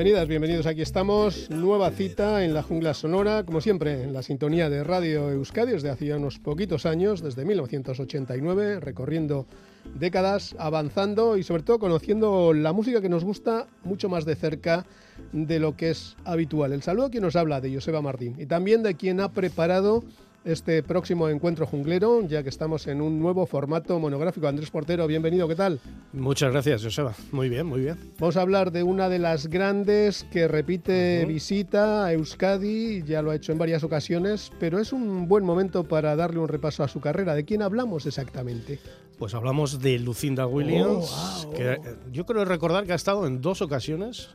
bienvenidas, bienvenidos. Aquí estamos. Nueva cita en la jungla sonora, como siempre, en la sintonía de Radio Euskadi desde hacía unos poquitos años, desde 1989, recorriendo décadas, avanzando y sobre todo conociendo la música que nos gusta mucho más de cerca de lo que es habitual. El saludo a quien nos habla de Joseba Martín y también de quien ha preparado este próximo encuentro junglero, ya que estamos en un nuevo formato monográfico. Andrés Portero, bienvenido, ¿qué tal? Muchas gracias, Joseba. Muy bien, muy bien. Vamos a hablar de una de las grandes que repite visita a Euskadi, ya lo ha hecho en varias ocasiones, pero es un buen momento para darle un repaso a su carrera. ¿De quién hablamos exactamente? Pues hablamos de Lucinda Williams, Oh, que eh, yo creo recordar que ha estado en dos ocasiones.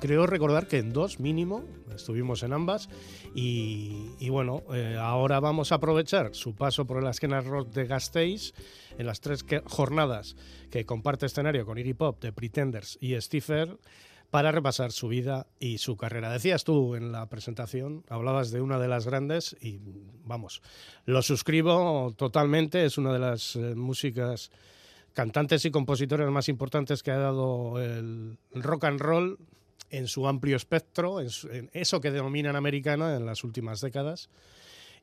Creo recordar que en dos mínimo, estuvimos en ambas. Y, y bueno, eh, ahora vamos a aprovechar su paso por el Esquena Rock de Gasteiz en las tres jornadas que comparte escenario con Iggy Pop, The Pretenders y Stiffer para repasar su vida y su carrera. Decías tú en la presentación, hablabas de una de las grandes y vamos, lo suscribo totalmente, es una de las eh, músicas cantantes y compositores más importantes que ha dado el rock and roll en su amplio espectro, en, su- en eso que denominan americana en las últimas décadas.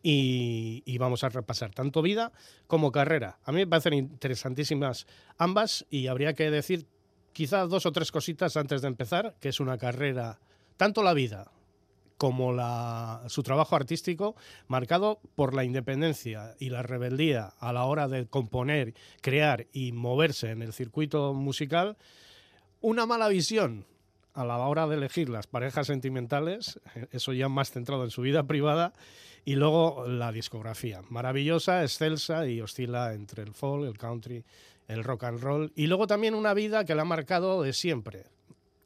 Y, vamos a repasar tanto vida como carrera. A mí me parecen interesantísimas ambas y habría que decir quizás dos o tres cositas antes de empezar, que es una carrera, tanto la vida como la, su trabajo artístico, marcado por la independencia y la rebeldía a la hora de componer, crear y moverse en el circuito musical, una mala visión a la hora de elegir las parejas sentimentales, eh, eso ya más centrado en su vida privada, y luego la discografía, maravillosa, excelsa y oscila entre el folk, el country, el rock and roll, y luego también una vida que la ha marcado de siempre,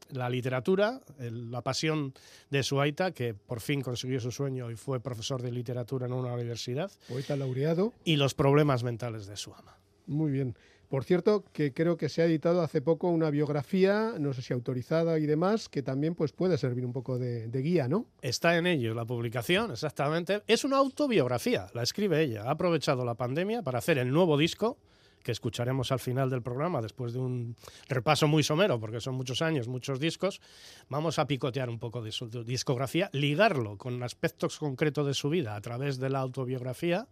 la literatura, el- la pasión de su aita, que por fin consiguió su sueño y fue profesor de literatura en una universidad, Poeta laureado. y los problemas mentales de su ama. Muy bien. Por cierto, que creo que se ha editado hace poco una biografía, no sé si autorizada y demás, que también pues, puede servir un poco de, guía, ¿no? Está en ello la publicación, exactamente. Es una autobiografía, la escribe ella. Ha aprovechado la pandemia para hacer el nuevo disco que escucharemos al final del programa después de un repaso muy somero, porque son muchos años, muchos discos. Vamos a picotear un poco de su discografía, ligarlo con aspectos concretos de su vida a través de la autobiografía,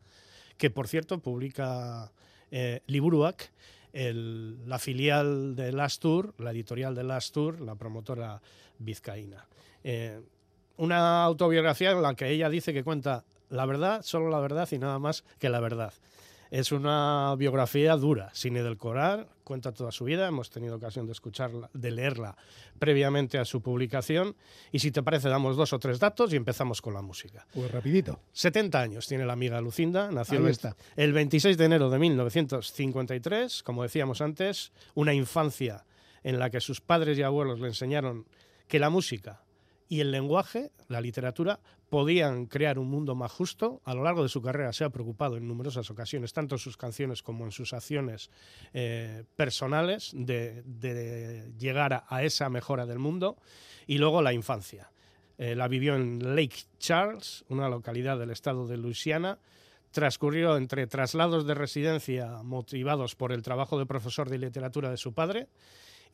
que por cierto publica eh, Liburuak, la filial de Lastur, la editorial de Lastur, la promotora vizcaína. Eh, una autobiografía en la que ella dice que cuenta la verdad, solo la verdad y nada más que la verdad. Es una biografía dura, sin edulcorar, cuenta toda su vida, hemos tenido ocasión de escucharla, de leerla previamente a su publicación y si te parece damos dos o tres datos y empezamos con la música. Pues rapidito. 70 años tiene la amiga Lucinda, nació el, está. el 26 de enero de 1953, como decíamos antes, una infancia en la que sus padres y abuelos le enseñaron que la música y el lenguaje, la literatura, podían crear un mundo más justo. A lo largo de su carrera se ha preocupado en numerosas ocasiones, tanto en sus canciones como en sus acciones eh, personales, de, llegar a, a esa mejora del mundo. Y luego la infancia. Eh, la vivió en Lake Charles, una localidad del estado de Luisiana. Transcurrió entre traslados de residencia motivados por el trabajo de profesor de literatura de su padre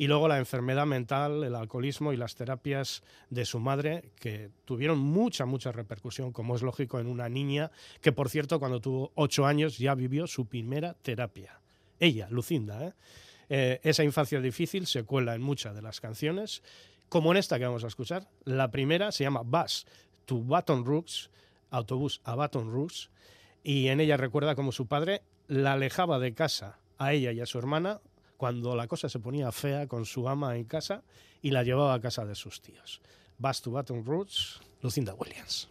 y luego la enfermedad mental, el alcoholismo y las terapias de su madre, que tuvieron mucha, mucha repercusión, como es lógico en una niña que, por cierto, cuando tuvo ocho años ya vivió su primera terapia. Ella, Lucinda, ¿eh? Eh, esa infancia difícil se cuela en muchas de las canciones, como en esta que vamos a escuchar. La primera se llama Bus to Baton Rouge, autobús a Baton Rouge, y en ella recuerda cómo su padre la alejaba de casa a ella y a su hermana cuando la cosa se ponía fea con su ama en casa y la llevaba a casa de sus tíos. Bus to Baton Rouge, Lucinda Williams.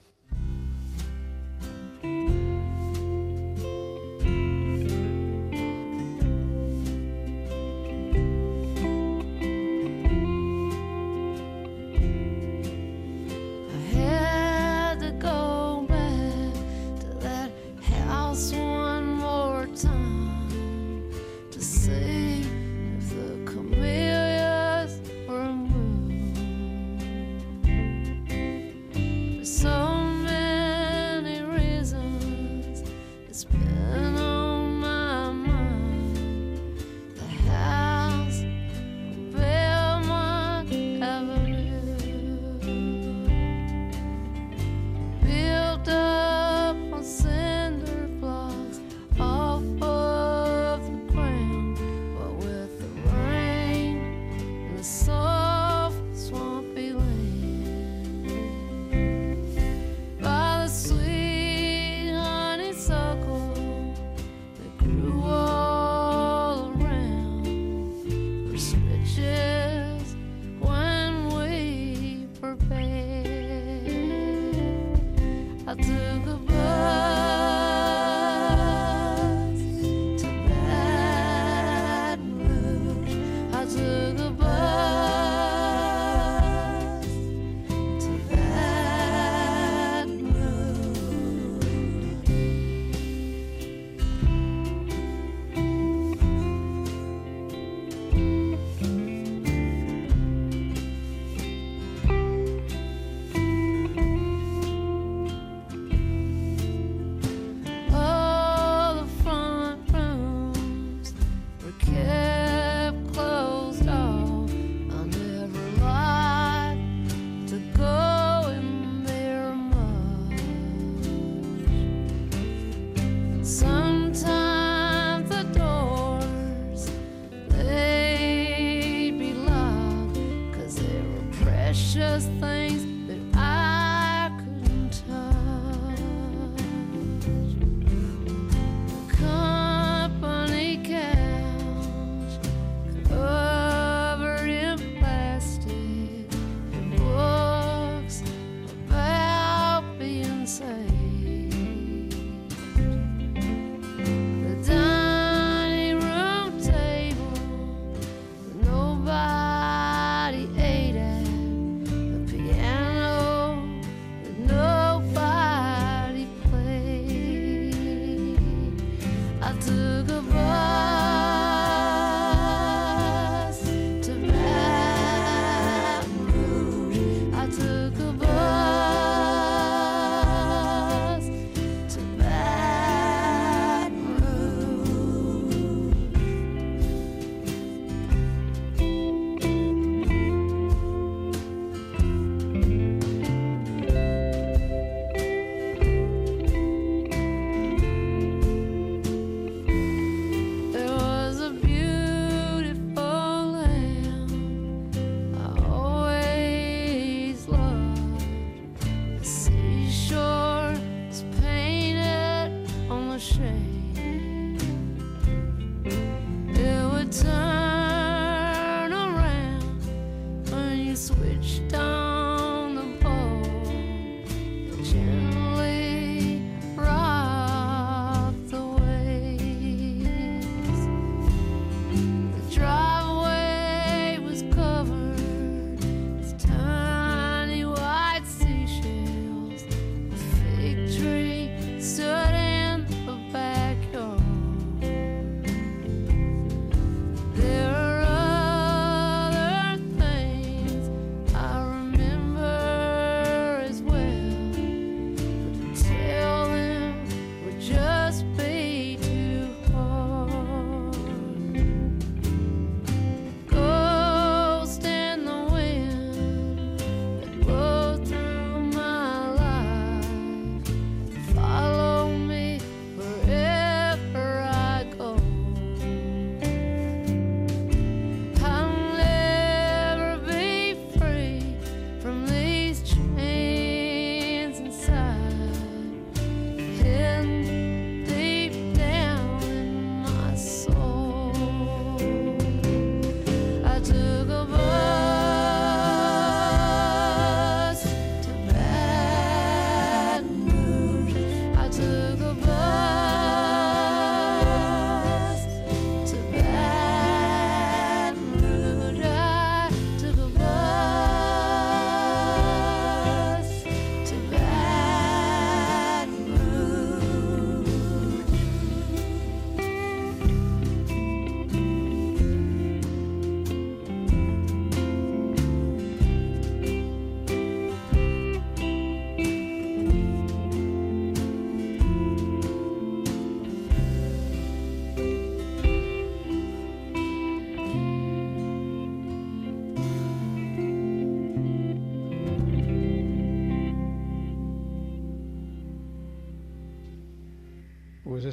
Ese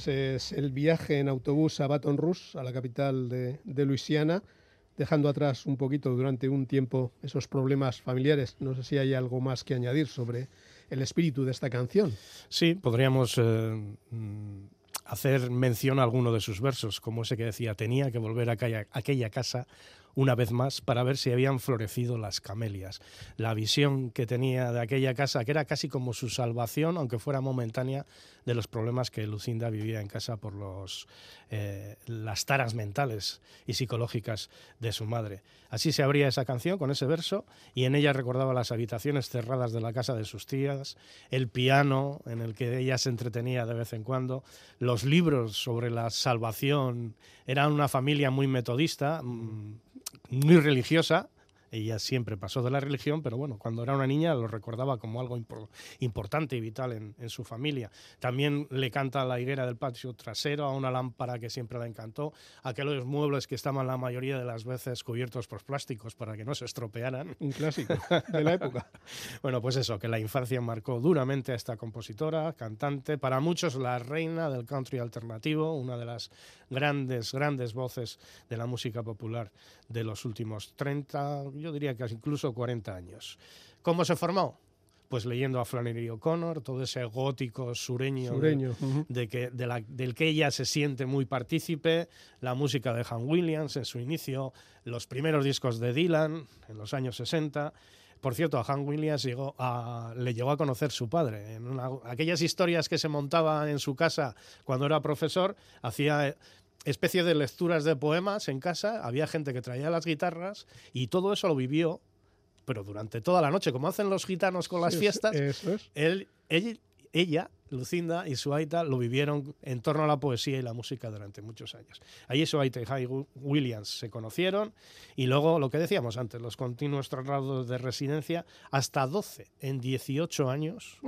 es el viaje en autobús a Baton Rouge, a la capital de, Luisiana, dejando atrás un poquito durante un tiempo esos problemas familiares. No sé si hay algo más que añadir sobre el espíritu de esta canción. Sí, podríamos eh, mm, hacer mención a alguno de sus versos, como ese que decía, tenía que volver a aquella casa una vez más para ver si habían florecido las camelias. La visión que tenía de aquella casa, que era casi como su salvación, aunque fuera momentánea, de los problemas que Lucinda vivía en casa por los, eh, las taras mentales y psicológicas de su madre. Así se abría esa canción con ese verso y en ella recordaba las habitaciones cerradas de la casa de sus tías, el piano en el que ella se entretenía de vez en cuando, los libros sobre la salvación. Era una familia muy metodista, mm, muy religiosa, ella siempre pasó de la religión, pero bueno, cuando era una niña lo recordaba como algo importante y vital en, su familia. También le canta a la higuera del patio trasero, a una lámpara que siempre la encantó, a aquellos muebles que estaban la mayoría de las veces cubiertos por plásticos para que no se estropearan. Un clásico de la época. bueno, pues eso, que la infancia marcó duramente a esta compositora, cantante, para muchos la reina del country alternativo, una de las grandes, grandes voces de la música popular de los últimos 30 yo diría que incluso 40 años. ¿Cómo se formó? Pues leyendo a Flannery O'Connor, todo ese gótico sureño, de que, de la- del que ella se siente muy partícipe, la música de Han Williams en su inicio, los primeros discos de Dylan en los años 60. Por cierto, a Han Williams llegó a- le llegó a conocer su padre. En una- aquellas historias que se montaba en su casa cuando era profesor, hacía especie de lecturas de poemas en casa, había gente que traía las guitarras y todo eso lo vivió, pero durante toda la noche, como hacen los gitanos con las Sí, fiestas, Eso es. él, él- ella, Lucinda y su Aita lo vivieron en torno a la poesía y la música durante muchos años. Allí su Aita y Hay Williams se conocieron y luego lo que decíamos antes, los continuos traslados de residencia hasta 12 en 18 años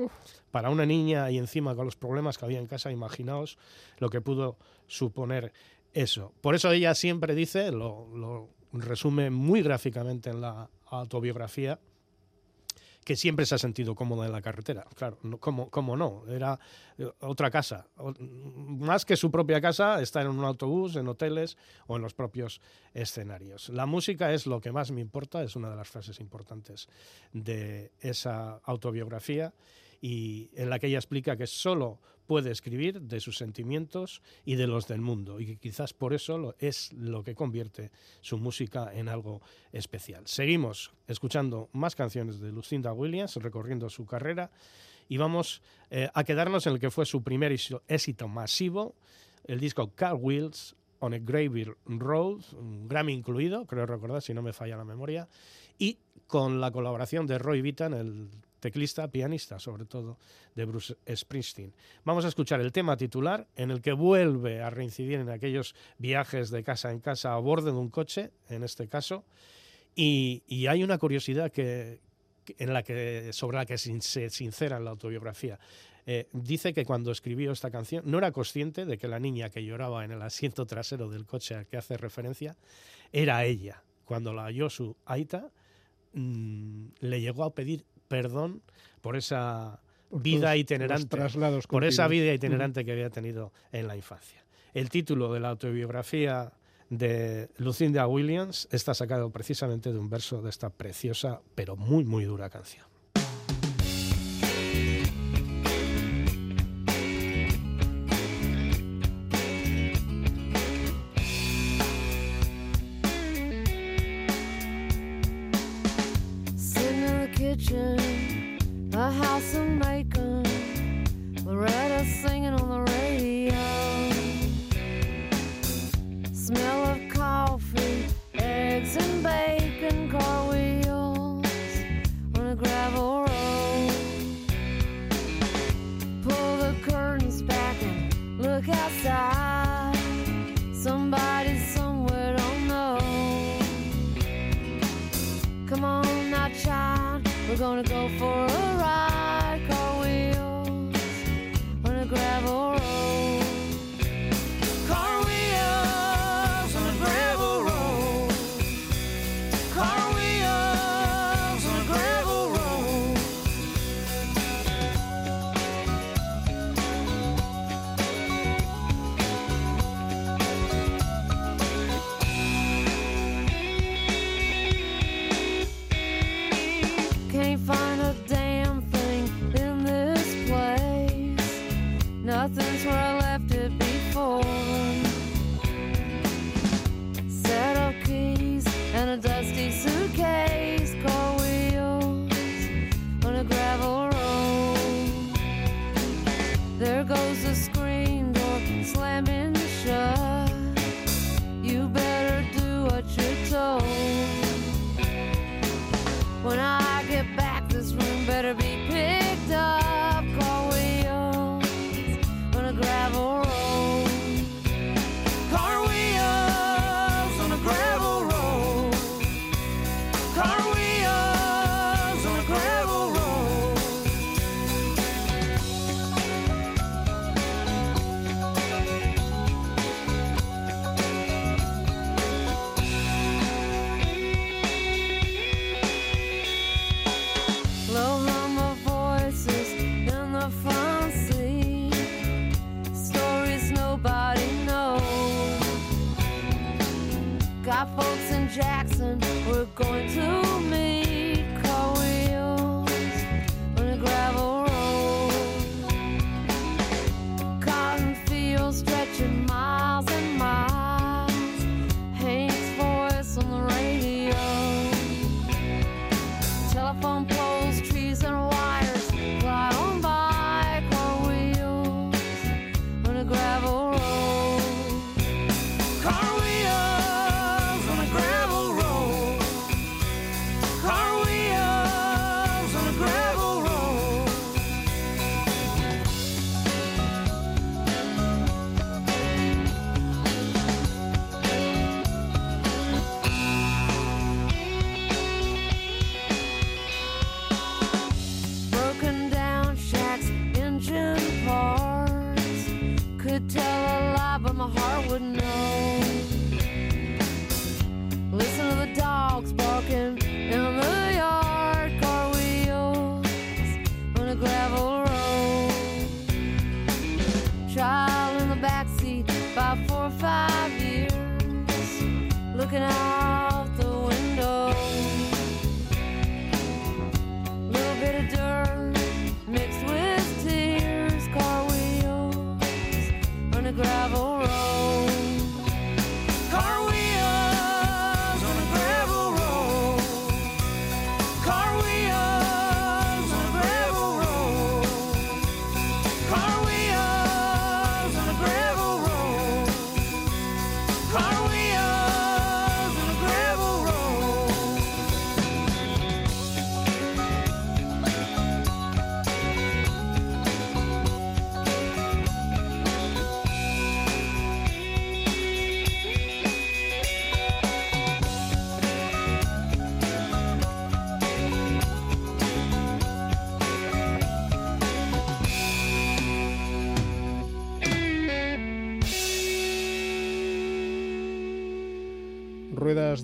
para una niña y encima con los problemas que había en casa, imaginaos lo que pudo suponer eso. Por eso ella siempre dice, lo, lo resume muy gráficamente en la autobiografía, que siempre se ha sentido cómoda en la carretera. Claro, ¿cómo, cómo no? Era eh, otra casa. Más que su propia casa, estar en un autobús, en hoteles o en los propios escenarios. La música es lo que más me importa, es una de las frases importantes de esa autobiografía y en la que ella explica que solo puede escribir de sus sentimientos y de los del mundo y que quizás por eso es lo que convierte su música en algo especial. Seguimos escuchando más canciones de Lucinda Williams recorriendo su carrera y vamos eh, a quedarnos en el que fue su primer éxito- masivo, el disco Car Wheels on a Graveyard Road, un Grammy incluido, creo recordar si no me falla la memoria, y con la colaboración de Roy Vitan, el teclista, pianista sobre todo, de Bruce Springsteen. Vamos a escuchar el tema titular en el que vuelve a reincidir en aquellos viajes de casa en casa a bordo de un coche, en este caso, y, hay una curiosidad que, sobre la que se sincera en la autobiografía. Eh, dice que cuando escribió esta canción no era consciente de que la niña que lloraba en el asiento trasero del coche al que hace referencia era ella. Cuando la halló su Aita, mm, le llegó a pedir perdón por esa Por vida itinerante, traslados por esa vida itinerante que había tenido en la infancia. El título de la autobiografía de Lucinda Williams está sacado precisamente de un verso de esta preciosa pero muy muy dura canción.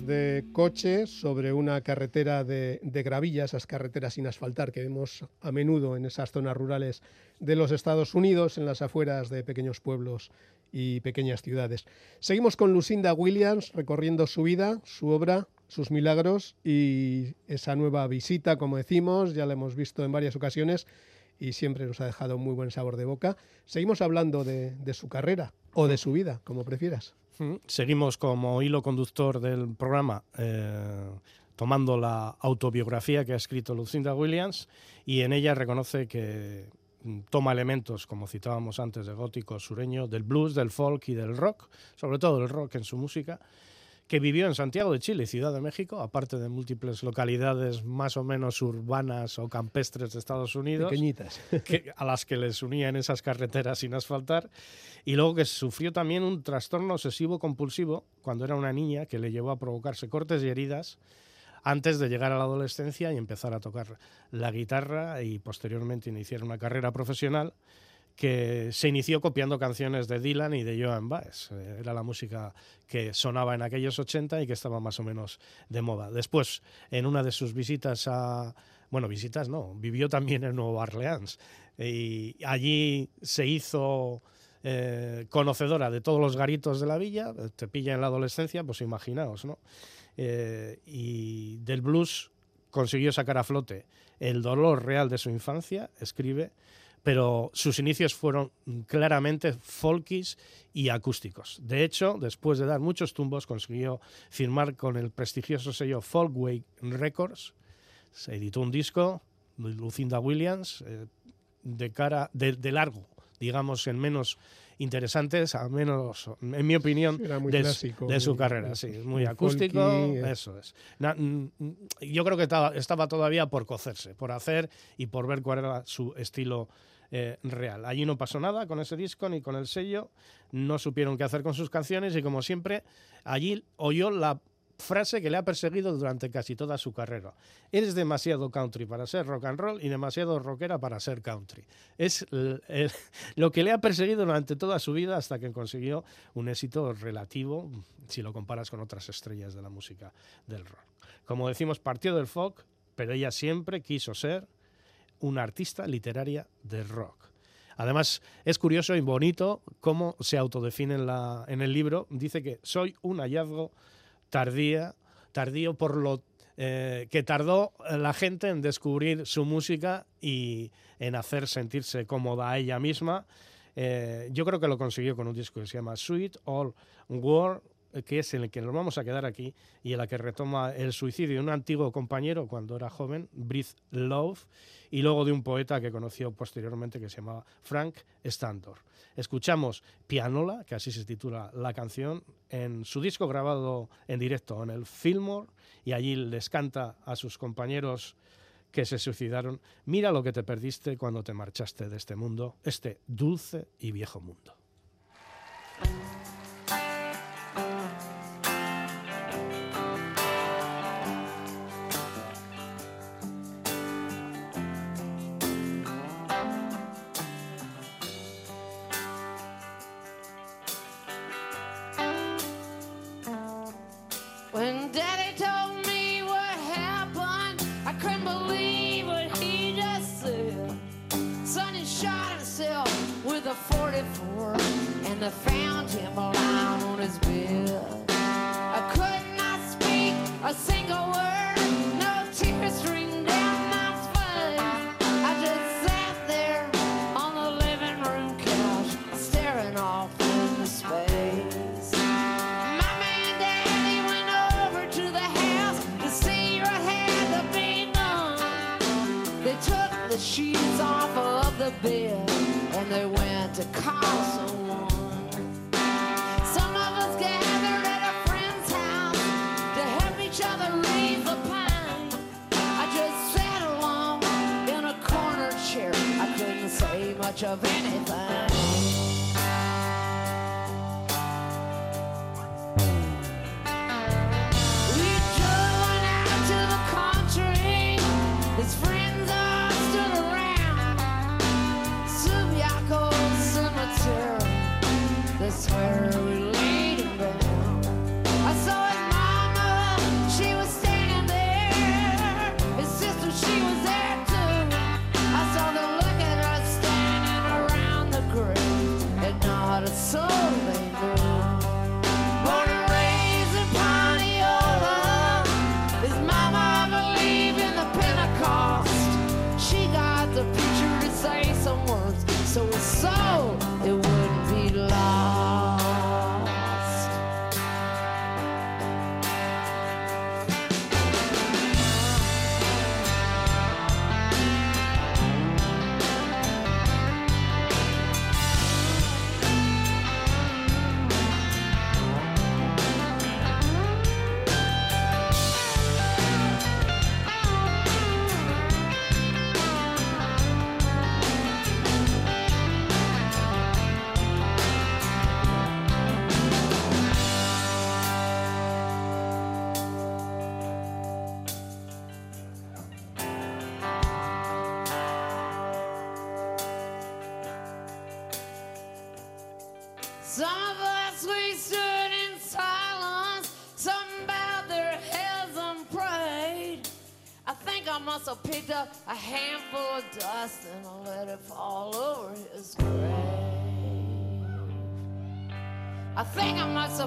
De coche sobre una carretera de, de gravilla, esas carreteras sin asfaltar que vemos a menudo en esas zonas rurales de los Estados Unidos, en las afueras de pequeños pueblos y pequeñas ciudades. Seguimos con Lucinda Williams recorriendo su vida, su obra, sus milagros y esa nueva visita, como decimos, ya la hemos visto en varias ocasiones y siempre nos ha dejado muy buen sabor de boca. Seguimos hablando de, de su carrera o de su vida, como prefieras. Seguimos como hilo conductor del programa eh, tomando la autobiografía que ha escrito Lucinda Williams y en ella reconoce que mm, toma elementos, como citábamos antes, de gótico sureño, del blues, del folk y del rock, sobre todo del rock en su música, que vivió en Santiago de Chile, Ciudad de México, aparte de múltiples localidades más o menos urbanas o campestres de Estados Unidos. Pequeñitas. que- a las que les unía en esas carreteras sin asfaltar, y luego que sufrió también un trastorno obsesivo compulsivo cuando era una niña que le llevó a provocarse cortes y heridas antes de llegar a la adolescencia y empezar a tocar la guitarra y posteriormente iniciar una carrera profesional que se inició copiando canciones de Dylan y de Joan Baez. Eh, Era la música que sonaba en aquellos 80 y que estaba más o menos de moda. Después, en una de sus visitas a... Bueno, visitas no, vivió también en Nueva Orleans. Y allí se hizo eh, conocedora de todos los garitos de la villa. Te pilla en la adolescencia, pues imaginaos, ¿no? Eh, y del blues consiguió sacar a flote el dolor real de su infancia, escribe, pero sus inicios fueron claramente folkis y acústicos. De hecho, después de dar muchos tumbos, consiguió firmar con el prestigioso sello Folkway Records. Se editó un disco Lucinda Williams eh, de cara de, de largo, digamos, en menos interesantes, a menos, en mi opinión, Era muy de, clásico, de su muy- carrera. Sí, muy muy acústico, folky, eh. eso es. Na- yo creo que estaba, estaba todavía por cocerse, por hacer y por ver cuál era su estilo eh, real. Allí no pasó nada con ese disco ni con el sello, no supieron qué hacer con sus canciones y como siempre, allí oyó la frase que le ha perseguido durante casi toda su carrera. Eres demasiado country para ser rock and roll y demasiado rockera para ser country. Es lo que le ha perseguido durante toda su vida hasta que consiguió un éxito relativo si lo comparas con otras estrellas de la música del rock. Como decimos, partió del folk, pero ella siempre quiso ser una artista literaria de rock. Además, es curioso y bonito cómo se autodefine en, el libro. Dice que soy un hallazgo tardía, tardío por lo eh, que tardó la gente en descubrir su música y en hacer sentirse cómoda a ella misma. Eh, yo creo que lo consiguió con un disco que se llama Sweet All World, que es en el que nos vamos a quedar aquí y en la que retoma el suicidio de un antiguo compañero cuando era joven, Breathe Love, y luego de un poeta que conoció posteriormente que se llamaba Frank Stantor. Escuchamos Pianola, que así se titula la canción, en su disco grabado en directo en el Fillmore, y allí les canta a sus compañeros que se suicidaron, mira lo que te perdiste cuando te marchaste de este mundo, este dulce y viejo mundo.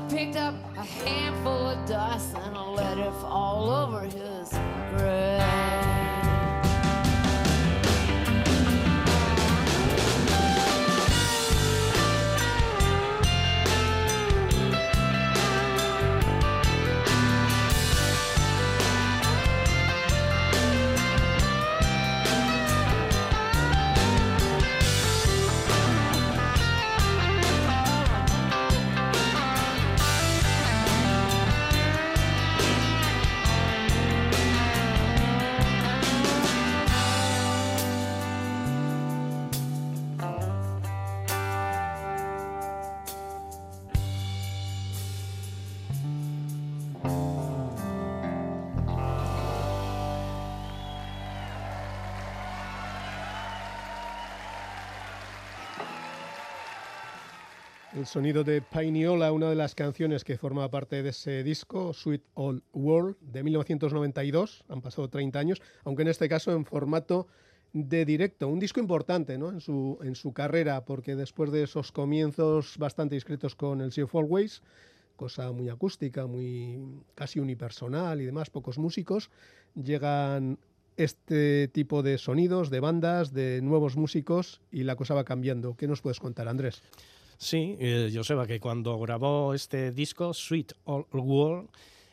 Picked up a handful of dust and I let it fall over his El sonido de Painiola, una de las canciones que forma parte de ese disco, Sweet Old World, de 1992. Han pasado 30 años, aunque en este caso en formato de directo. Un disco importante ¿no? en, su, en su carrera, porque después de esos comienzos bastante discretos con el Sea of Always, cosa muy acústica, muy casi unipersonal y demás, pocos músicos, llegan este tipo de sonidos, de bandas, de nuevos músicos y la cosa va cambiando. ¿Qué nos puedes contar, Andrés? Sí, eh, Joseba, que cuando grabó este disco, Sweet Old World,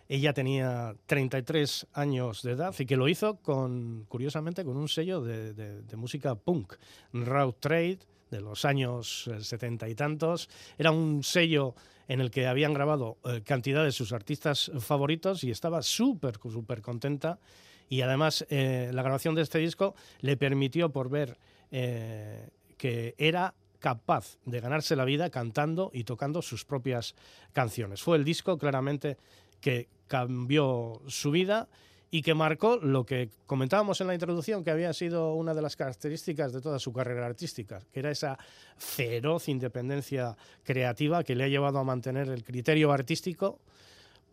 ella tenía 33 años de edad y que lo hizo con, curiosamente, con un sello de, música punk, Raw Trade, de los años eh, setenta y tantos. Era un sello en el que habían grabado eh, cantidad de sus artistas favoritos y estaba súper, súper contenta. Y además, eh, la grabación de este disco le permitió por ver que era capaz de ganarse la vida cantando y tocando sus propias canciones. Fue el disco claramente que cambió su vida y que marcó lo que comentábamos en la introducción, que había sido una de las características de toda su carrera artística, que era esa feroz independencia creativa que le ha llevado a mantener el criterio artístico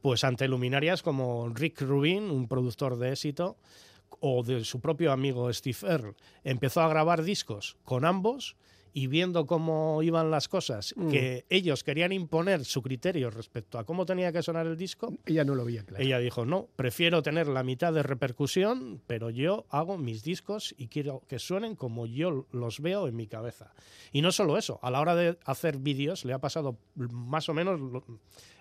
pues ante luminarias como Rick Rubin, un productor de éxito, o de su propio amigo Steve Earle. Empezó a grabar discos con ambos y viendo cómo iban las cosas, Mm. que ellos querían imponer su criterio respecto a cómo tenía que sonar el disco, Ella no lo veía claro. ella dijo, no, prefiero tener la mitad de repercusión, pero yo hago mis discos y quiero que suenen como yo los veo en mi cabeza. Y no solo eso, a la hora de hacer vídeos le ha pasado más o menos lo,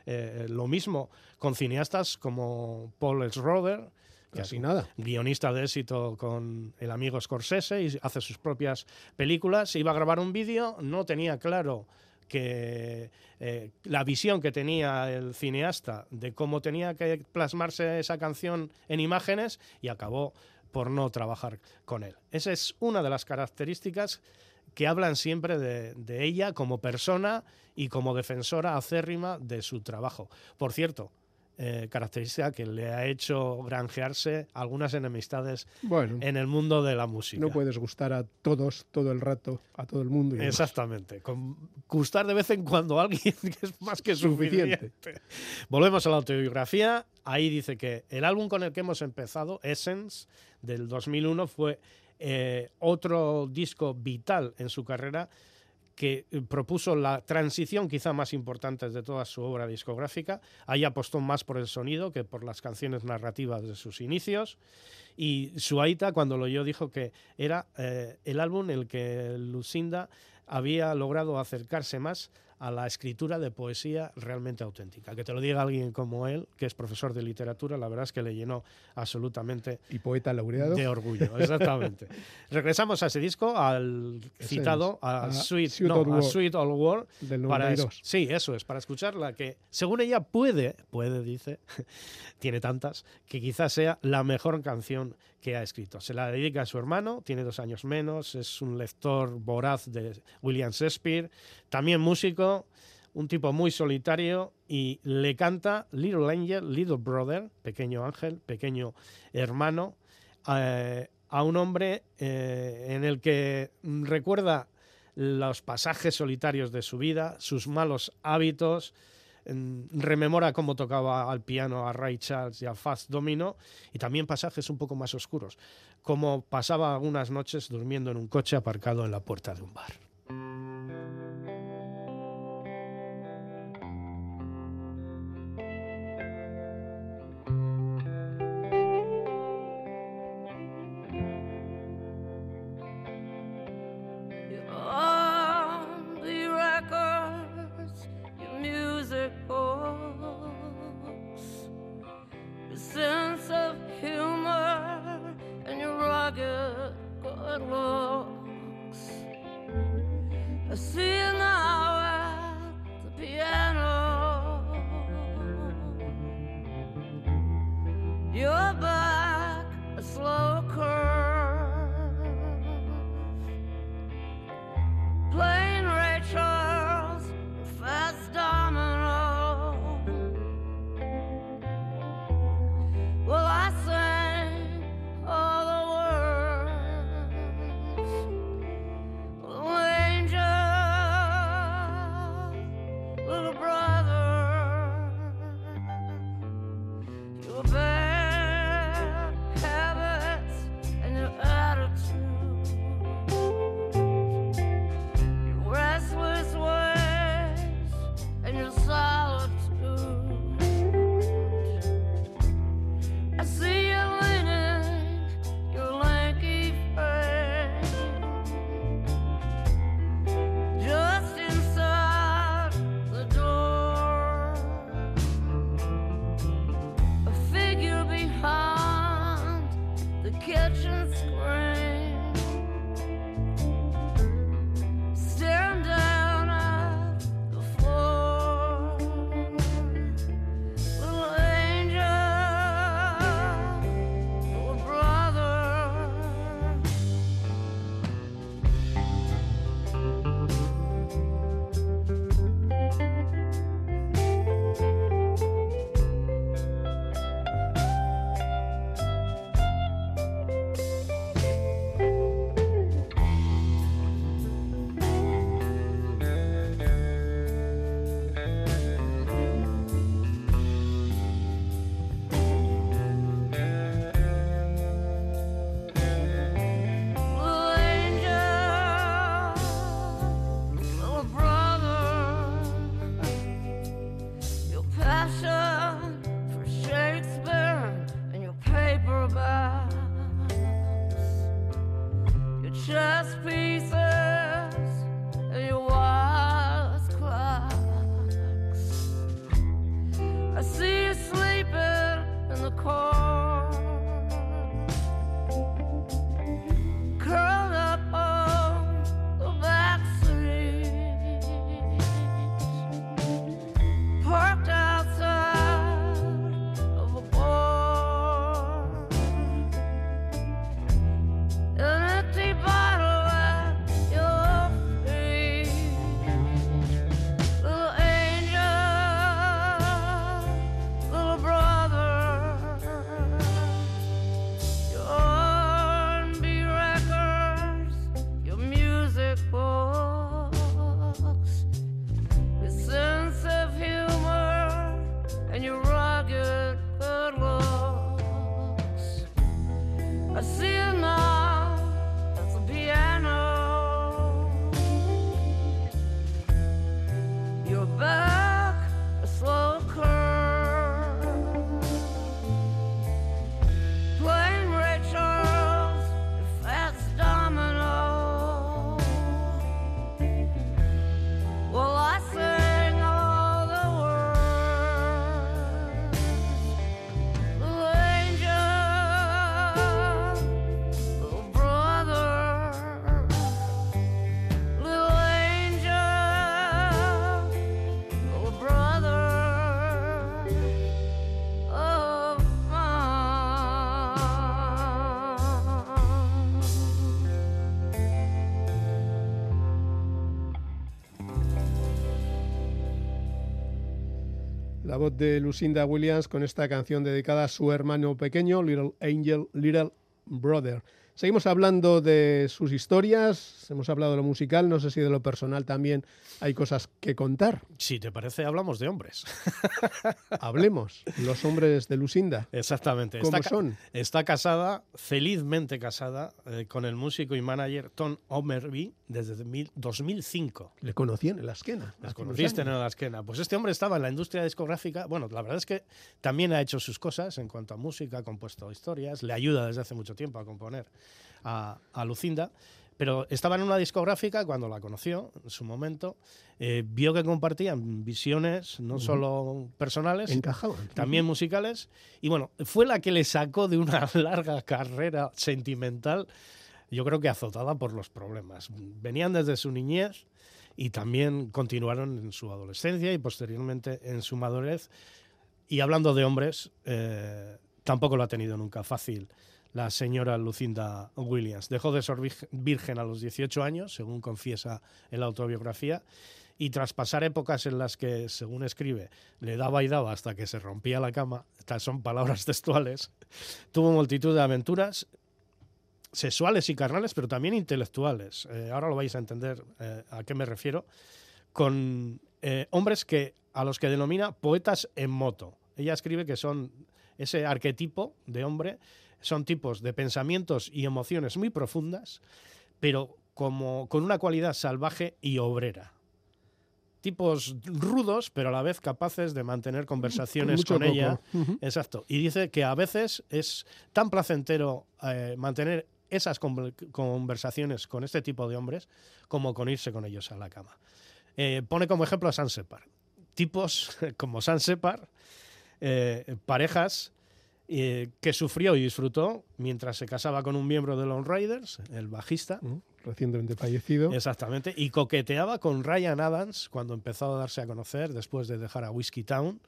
eh, lo mismo con cineastas como Paul Schroeder, Casi es nada. guionista de éxito con el amigo Scorsese y hace sus propias películas. Iba a grabar un vídeo, no tenía claro que eh, la visión que tenía el cineasta de cómo tenía que plasmarse esa canción en imágenes y acabó por no trabajar con él. Esa es una de las características que hablan siempre de, de ella como persona y como defensora acérrima de su trabajo. Por cierto, eh, característica que le ha hecho granjearse algunas enemistades Bueno, en el mundo de la música. no puedes gustar a todos todo el rato, a todo el mundo. y. Exactamente. Con gustar de vez en cuando a alguien que es más que Suficiente. suficiente. Volvemos a la autobiografía. Ahí dice que el álbum con el que hemos empezado, Essence, del 2001, fue eh, otro disco vital en su carrera que eh, propuso la transición quizá más importante de toda su obra discográfica. Ahí apostó más por el sonido que por las canciones narrativas de sus inicios. Y Suaita, cuando lo oyó, dijo que era eh, el álbum en el que Lucinda había logrado acercarse más a la escritura de poesía realmente auténtica. Que te lo diga alguien como él, que es profesor de literatura, la verdad es que le llenó absolutamente Y poeta laureado. de orgullo, exactamente. Regresamos a ese disco, al citado, es, a, a Sweet, Sweet no, Old a World. Sweet Old World. del Para es- 92. sí, eso es, para escucharla, que según ella puede, puede, dice, tiene tantas, que quizás sea la mejor canción que ha escrito. Se la dedica a su hermano, tiene dos años menos, es un lector voraz de William Shakespeare, también músico, un tipo muy solitario y le canta Little Angel, Little Brother, pequeño ángel, pequeño hermano, eh, a un hombre eh, en el que recuerda los pasajes solitarios de su vida, sus malos hábitos, mm, rememora cómo tocaba al piano a Ray Charles y a Fast Domino y también pasajes un poco más oscuros, como pasaba algunas noches durmiendo en un coche aparcado en la puerta de un bar. Good looks. I see now at the piano. La voz de Lucinda Williams con esta canción dedicada a su hermano pequeño, Little Angel, Little Brother. Seguimos hablando de sus historias, hemos hablado de lo musical, no sé si de lo personal también hay cosas que contar. Si te parece, hablamos de hombres. Hablemos, los hombres de Lucinda. Exactamente. ¿Cómo Está, son? está casada, felizmente casada, eh, con el músico y manager Tom Omerby desde mil- 2005. Le conocí en la esquena. Las conociste en la esquena. Pues este hombre estaba en la industria discográfica. Bueno, la verdad es que también ha hecho sus cosas en cuanto a música, ha compuesto historias, le ayuda desde hace mucho tiempo a componer a, a Lucinda. Pero estaba en una discográfica cuando la conoció, en su momento. eh, vio que compartían visiones, no solo personales, Encajaban. también musicales. Y bueno, fue la que le sacó de una larga carrera sentimental, yo creo que azotada por los problemas. Venían desde su niñez y también continuaron en su adolescencia y posteriormente en su madurez. Y hablando de hombres, eh, tampoco lo ha tenido nunca fácil la señora Lucinda Williams. Dejó de ser virg- virgen a los 18 años, según confiesa en la autobiografía, y tras pasar épocas en las que, según escribe, le daba y daba hasta que se rompía la cama, estas son palabras textuales, tuvo multitud de aventuras sexuales y carnales, pero también intelectuales. Eh, ahora lo vais a entender eh, a qué me refiero. Con eh, hombres que a los que denomina poetas en moto. Ella escribe que son ese arquetipo de hombre, son tipos de pensamientos y emociones muy profundas, pero como con una cualidad salvaje y obrera. Tipos rudos, pero a la vez capaces de mantener conversaciones con ella. Exacto. Y dice que a veces es tan placentero eh, mantener esas conver- conversaciones con este tipo de hombres como con irse con ellos a la cama. Eh, pone como ejemplo a Sansepar. Tipos como Sansepar, eh, parejas eh, que sufrió y disfrutó mientras se casaba con un miembro de Lone Riders, el bajista, Mm, Recientemente fallecido. Exactamente. Y coqueteaba con Ryan Adams cuando empezó a darse a conocer después de dejar a Whiskey Town.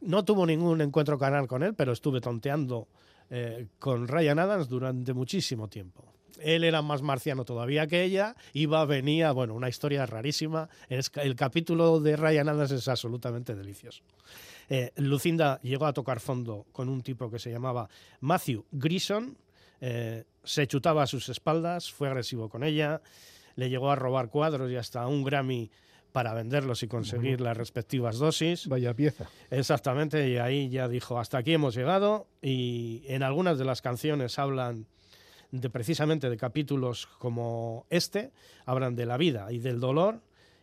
No tuvo ningún encuentro canal con él, pero estuve tonteando eh, con Ryan Adams durante muchísimo tiempo. Él era más marciano todavía que ella, iba, venía, bueno, una historia rarísima. Es- El capítulo de Ryan Adams es absolutamente delicioso. Eh, Lucinda llegó a tocar fondo con un tipo que se llamaba Matthew Grison, eh, se chutaba a sus espaldas, fue agresivo con ella, le llegó a robar cuadros y hasta un Grammy para venderlos y conseguir las respectivas dosis. Vaya pieza. Exactamente, y ahí ya dijo, hasta aquí hemos llegado, y en algunas de las canciones hablan de precisamente de capítulos como este, hablan de la vida y del dolor,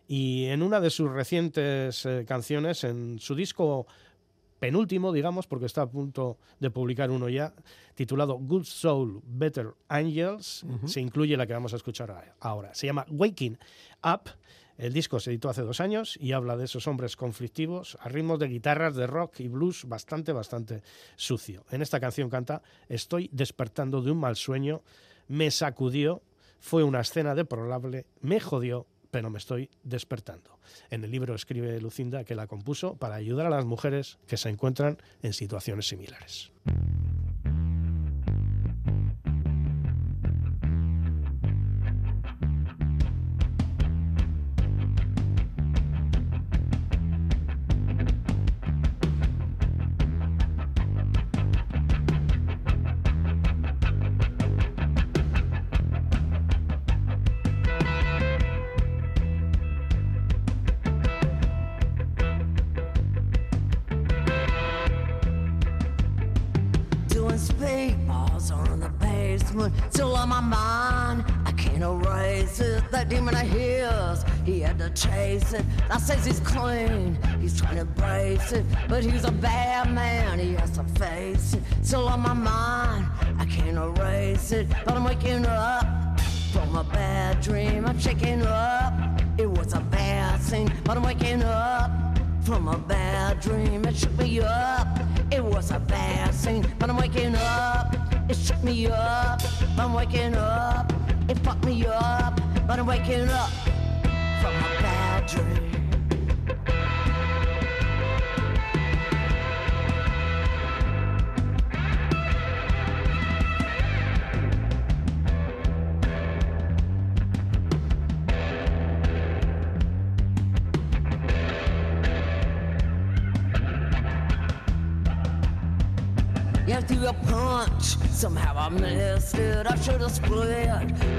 y en una de sus recientes eh, canciones, en su disco penúltimo, digamos, porque está a punto de publicar uno ya, titulado Good Soul, Better Angels. Se incluye la que vamos a escuchar ahora. Se llama Waking Up. El disco se editó hace dos años y habla de esos hombres conflictivos a ritmos de guitarras, de rock y blues bastante, bastante sucio. En esta canción canta Estoy despertando de un mal sueño, me sacudió, fue una escena deplorable, me jodió, pero me estoy despertando. En el libro escribe Lucinda que la compuso para ayudar a las mujeres que se encuentran en situaciones similares. It. I says he's clean, he's trying to brace it, but he's a bad man. He has to face it. Still on my mind, I can't erase it, but I'm waking up from a bad dream. I'm shaking up. It was a bad scene, but I'm waking up from a bad dream. It shook me up. It was a bad scene, but I'm waking up. It shook me up. I'm waking up. It fucked me up, but I'm waking up from a dream. A punch. Somehow I missed it. I should have split.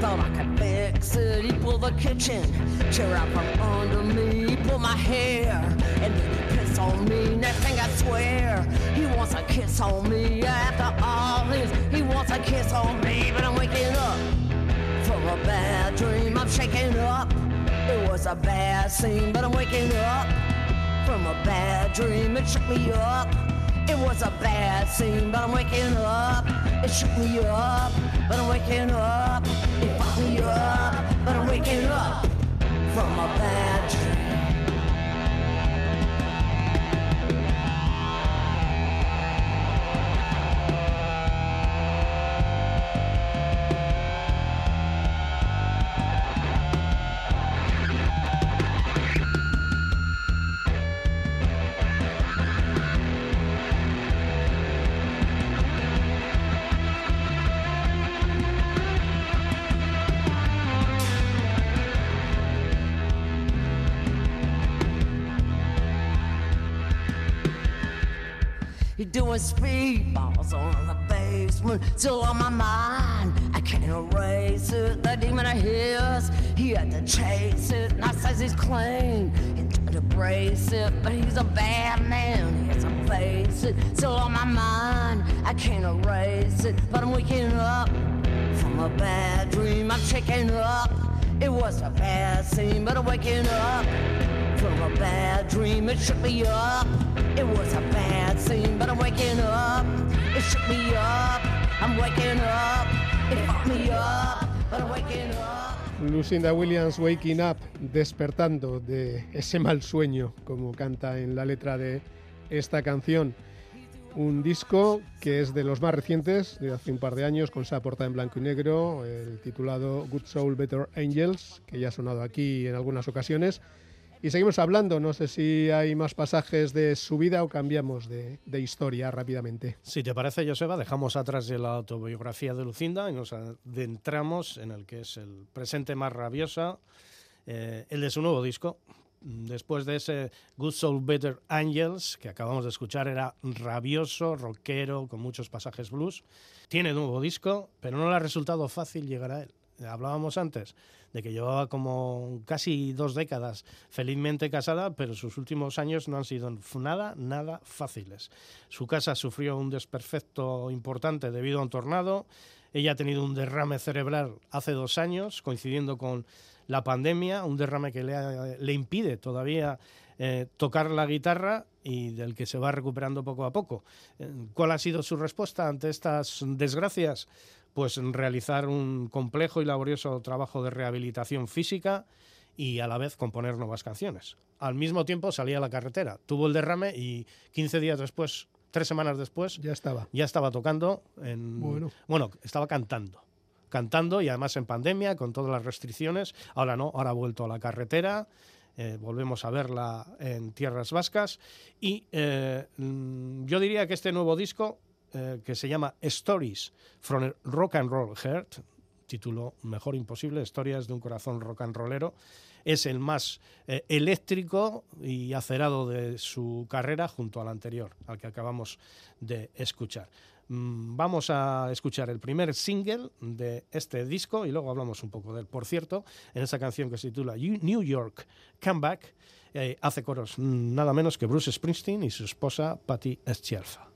Thought I could fix it. He pulled the kitchen chair out from under me. He pulled my hair and then he pissed on me. Next thing I swear, he wants a kiss on me. After all this, he wants a kiss on me. But I'm waking up from a bad dream. I'm shaking up. It was a bad scene, but I'm waking up from a bad dream. It shook me up. It was a bad scene, but I'm waking up. It shook me up, but I'm waking up. It fucked me up, but I'm waking up from a bad dream. You're doing speedballs on the basement, still on my mind. I can't erase it. That demon of his, he had to chase it. And I says he's clean, he tried to brace it, but he's a bad man. He has to face it. Still on my mind, I can't erase it. But I'm waking up from a bad dream. I'm shaking up. It was a bad scene, but I'm waking up from a bad dream. It shook me up. It was a Lucinda Williams, Waking Up, despertando de ese mal sueño, como canta en la letra de esta canción. Un disco que es de los más recientes, de hace un par de años, con esa portada en blanco y negro, el titulado Good Soul, Better Angels, que ya ha sonado aquí en algunas ocasiones. Y seguimos hablando, no sé si hay más pasajes de su vida o cambiamos de, de historia rápidamente. Si te parece, Joseba, dejamos atrás de la autobiografía de Lucinda y nos adentramos en el que es el presente más rabiosa, eh, el de su nuevo disco. Después de ese Good Soul Better Angels, que acabamos de escuchar, era rabioso, rockero, con muchos pasajes blues. Tiene nuevo disco, pero no le ha resultado fácil llegar a él. Hablábamos antes de que llevaba como casi dos décadas felizmente casada, pero sus últimos años no han sido nada, nada fáciles. Su casa sufrió un desperfecto importante debido a un tornado. Ella ha tenido un derrame cerebral hace dos años, coincidiendo con la pandemia, un derrame que le, le impide todavía eh, tocar la guitarra y del que se va recuperando poco a poco. Eh, ¿Cuál ha sido su respuesta ante estas desgracias? Pues realizar un complejo y laborioso trabajo de rehabilitación física y a la vez componer nuevas canciones. Al mismo tiempo salía a la carretera, tuvo el derrame y 15 días después, tres semanas después, Ya estaba. ya estaba tocando en Bueno. bueno, estaba cantando cantando y además en pandemia con todas las restricciones ahora no ahora ha vuelto a la carretera eh, volvemos a verla en tierras vascas y eh, mm, yo diría que este nuevo disco eh, que se llama Stories from a Rock and Roll Heart título mejor imposible historias de un corazón rock and rollero es el más eh, eléctrico y acerado de su carrera junto al anterior, al que acabamos de escuchar. Mm, Vamos a escuchar el primer single de este disco y luego hablamos un poco de él. Por cierto, en esa canción que se titula New York Comeback, eh, hace coros mm, nada menos que Bruce Springsteen y su esposa Patti Scialfa.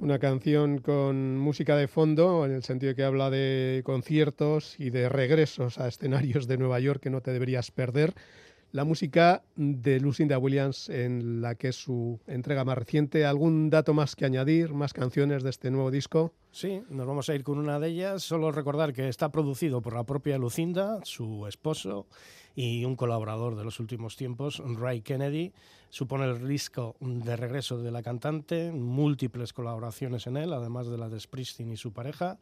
una canción con música de fondo, en el sentido que habla de conciertos y de regresos a escenarios de Nueva York que no te deberías perder. La música de Lucinda Williams, en la que es su entrega más reciente. ¿Algún dato más que añadir? ¿Más canciones de este nuevo disco? Sí, nos vamos a ir con una de ellas. Solo recordar que está producido por la propia Lucinda, su esposo y un colaborador de los últimos tiempos, Ray Kennedy. Supone el disco de regreso de la cantante, múltiples colaboraciones en él, además de la de Springsteen y su pareja.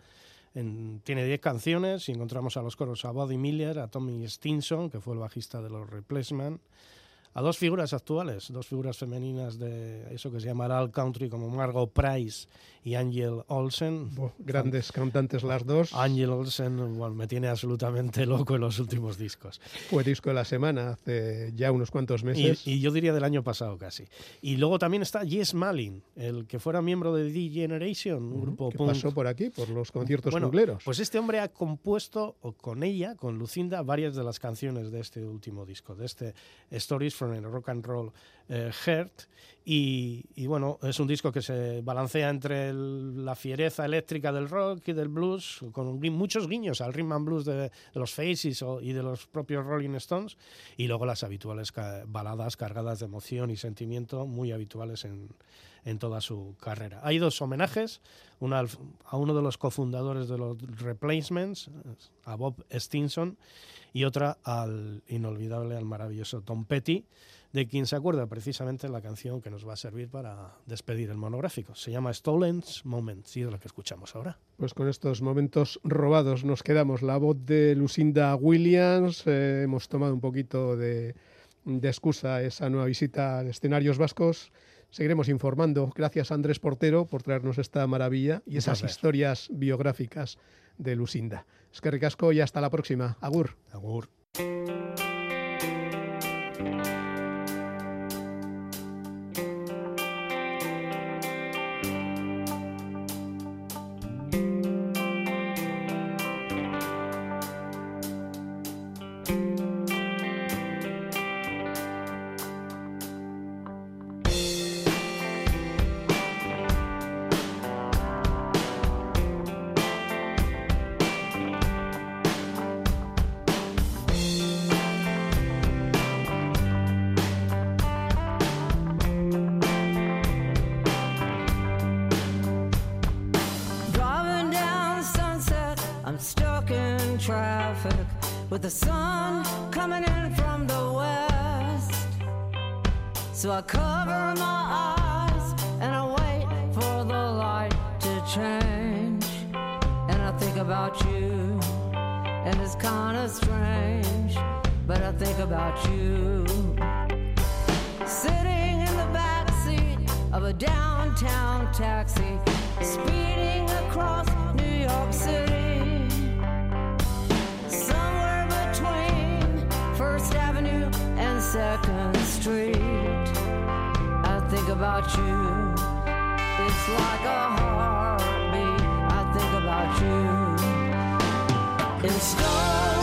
En- tiene 10 canciones y encontramos a los coros a Buddy Miller, a Tommy Stinson, que fue el bajista de los Replacement, a dos figuras actuales, dos figuras femeninas de eso que se llama All Country, como Margot Price y Angel Olsen. Bo- grandes cantantes las dos. Angel Olsen bueno, me tiene absolutamente loco en los últimos discos. Fue disco de la semana hace ya unos cuantos Y, meses. y yo diría del año pasado casi. Y luego también está Jess Malin, el que fuera miembro de D-Generation, un grupo que punk. pasó por aquí, por los conciertos Bueno, jungleros. Pues este hombre ha compuesto o con ella, con Lucinda, varias de las canciones de este último disco, de este Stories from a Rock and Roll eh, Heart. Y, bueno, es un disco que se balancea entre el- la fiereza eléctrica del rock y del blues, con muchos guiños al rhythm and blues de, los Faces y de los propios Rolling Stones, y luego las habituales baladas cargadas de emoción y sentimiento, muy habituales en, en toda su carrera. Hay dos homenajes, una al- a uno de los cofundadores de los Replacements, a Bob Stinson, y otra al inolvidable, al maravilloso Tom Petty, de quien se acuerda precisamente la canción que nos va a servir para despedir el monográfico. Se llama Stolen Moments y es lo que escuchamos ahora. Pues con estos momentos robados nos quedamos. La voz de Lucinda Williams, eh, hemos tomado un poquito de, de excusa esa nueva visita a escenarios vascos. Seguiremos informando. Gracias Andrés Portero por traernos esta maravilla y esas historias biográficas de Lucinda. Es que ricasco y hasta la próxima. Agur. Agur. Second Street. I think about you. It's like a heartbeat. I think about you. Stars.